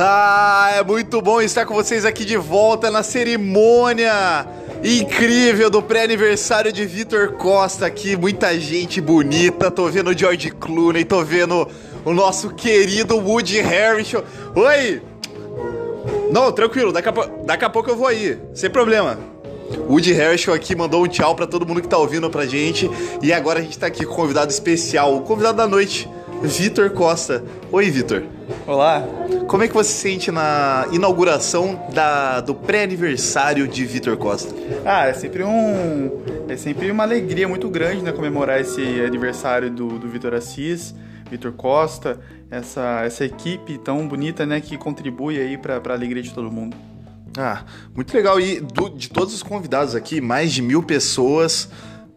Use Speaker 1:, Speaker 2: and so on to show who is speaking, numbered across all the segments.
Speaker 1: Ah, é muito bom estar com vocês aqui de volta na cerimônia incrível do pré-aniversário de Vitor Costa aqui. Muita gente bonita. Tô vendo o George Clooney, tô vendo o nosso querido Woody Harrison. Oi! Não, tranquilo, daqui a, daqui a pouco eu vou aí, sem problema. Woody Harrison aqui mandou um tchau para todo mundo que tá ouvindo pra gente. E agora a gente tá aqui com um convidado especial, o convidado da noite, Vitor Costa. Oi, Vitor.
Speaker 2: Olá.
Speaker 1: Como é que você se sente na inauguração da, do pré-aniversário de Vitor Costa?
Speaker 2: Ah, é sempre um. É sempre uma alegria muito grande, né? Comemorar esse aniversário do, do Vitor Assis, Vitor Costa, essa, essa equipe tão bonita, né? Que contribui aí para a alegria de todo mundo.
Speaker 1: Ah, muito legal. E do, de todos os convidados aqui, mais de mil pessoas,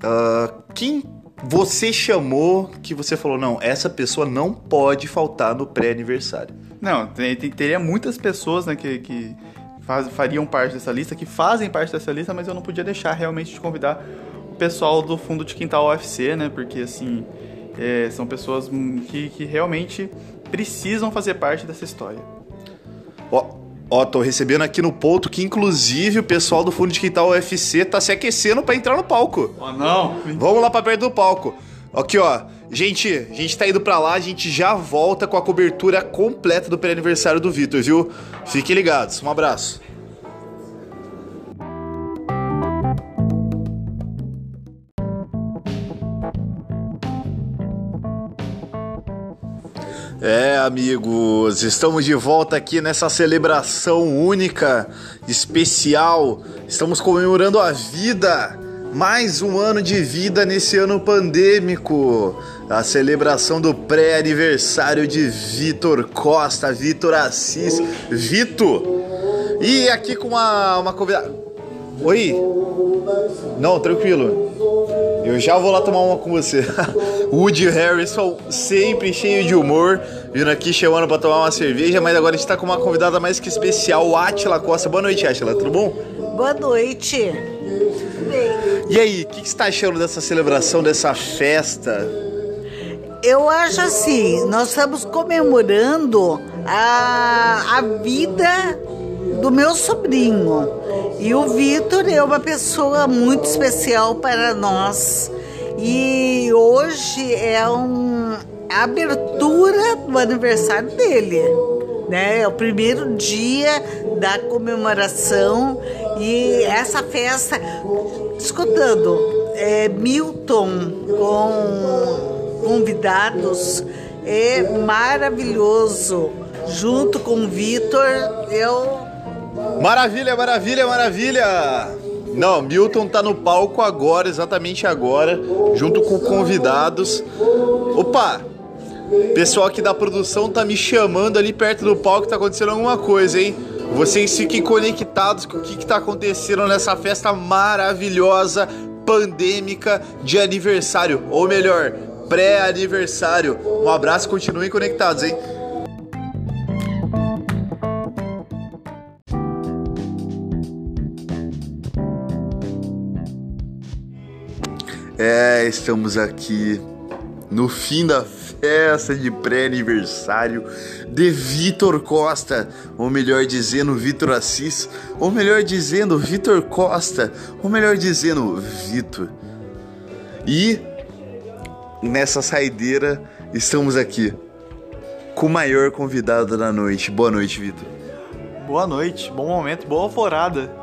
Speaker 1: uh, quem você chamou que você falou, não, essa pessoa não pode faltar no pré-aniversário?
Speaker 2: Não, teria muitas pessoas né, que, que faz, fariam parte dessa lista, que fazem parte dessa lista, mas eu não podia deixar realmente de convidar o pessoal do fundo de quintal UFC, né? Porque assim, é, são pessoas que, que realmente precisam fazer parte dessa história.
Speaker 1: Ó, Ó, tô recebendo aqui no ponto que, inclusive, o pessoal do fundo de quintal UFC tá se aquecendo para entrar no palco.
Speaker 2: Ó, oh, não!
Speaker 1: Vamos lá pra perto do palco. Aqui, ó. Gente, a gente tá indo pra lá, a gente já volta com a cobertura completa do pré-aniversário do Vitor, viu? Fiquem ligados. Um abraço. É, amigos, estamos de volta aqui nessa celebração única, especial. Estamos comemorando a vida, mais um ano de vida nesse ano pandêmico. A celebração do pré-aniversário de Vitor Costa, Vitor Assis, Vitor. E aqui com uma, uma convidada. Oi? Não, tranquilo. Eu já vou lá tomar uma com você. Woody Harrison, sempre cheio de humor, vindo aqui chamando para tomar uma cerveja, mas agora a gente tá com uma convidada mais que especial, Atila Costa. Boa noite, Atila, tudo bom?
Speaker 3: Boa noite.
Speaker 1: Bem. E aí, o que, que você tá achando dessa celebração, dessa festa?
Speaker 3: Eu acho assim, nós estamos comemorando a, a vida do meu sobrinho. E o Vitor é uma pessoa muito especial para nós. E hoje é um, a abertura do aniversário dele. Né? É o primeiro dia da comemoração e essa festa, escutando é, Milton com convidados, é maravilhoso. Junto com o Vitor, eu
Speaker 1: Maravilha, maravilha, maravilha! Não, Milton tá no palco agora, exatamente agora, junto com convidados. Opa! Pessoal aqui da produção tá me chamando ali perto do palco, tá acontecendo alguma coisa, hein? Vocês fiquem conectados com o que, que tá acontecendo nessa festa maravilhosa, pandêmica de aniversário, ou melhor, pré-aniversário. Um abraço, continuem conectados, hein? É, estamos aqui no fim da festa de pré-aniversário de Vitor Costa, ou melhor dizendo, Vitor Assis, ou melhor dizendo, Vitor Costa, ou melhor dizendo, Vitor. E nessa saideira estamos aqui com o maior convidado da noite. Boa noite, Vitor.
Speaker 2: Boa noite, bom momento, boa alvorada.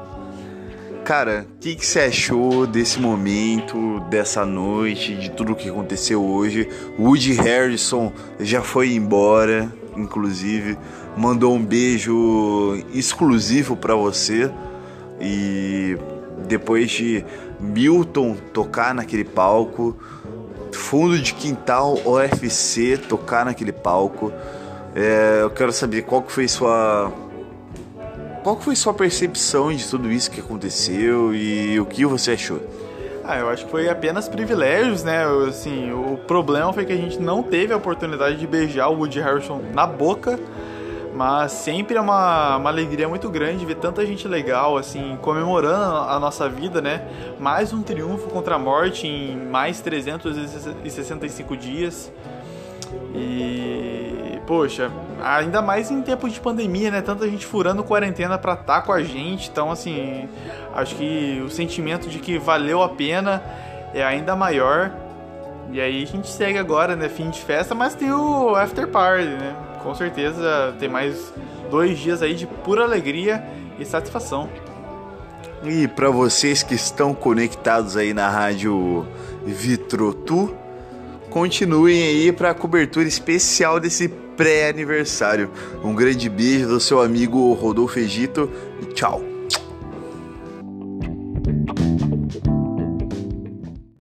Speaker 1: Cara, o que, que você achou desse momento, dessa noite, de tudo que aconteceu hoje? Woody Harrison já foi embora, inclusive, mandou um beijo exclusivo para você e depois de Milton tocar naquele palco, fundo de quintal OFC tocar naquele palco, é, eu quero saber qual que foi sua qual foi sua percepção de tudo isso que aconteceu e o que você achou?
Speaker 2: Ah, eu acho que foi apenas privilégios, né? Assim, o problema foi que a gente não teve a oportunidade de beijar o Woody Harrison na boca, mas sempre é uma, uma alegria muito grande ver tanta gente legal, assim, comemorando a nossa vida, né? Mais um triunfo contra a morte em mais 365 dias. E, poxa, ainda mais em tempos de pandemia, né? Tanta gente furando quarentena pra estar tá com a gente. Então, assim, acho que o sentimento de que valeu a pena é ainda maior. E aí a gente segue agora, né? Fim de festa, mas tem o after party, né? Com certeza tem mais dois dias aí de pura alegria e satisfação.
Speaker 1: E para vocês que estão conectados aí na rádio Vitrotu, continuem aí para a cobertura especial desse pré-aniversário. Um grande beijo do seu amigo Rodolfo Egito e tchau.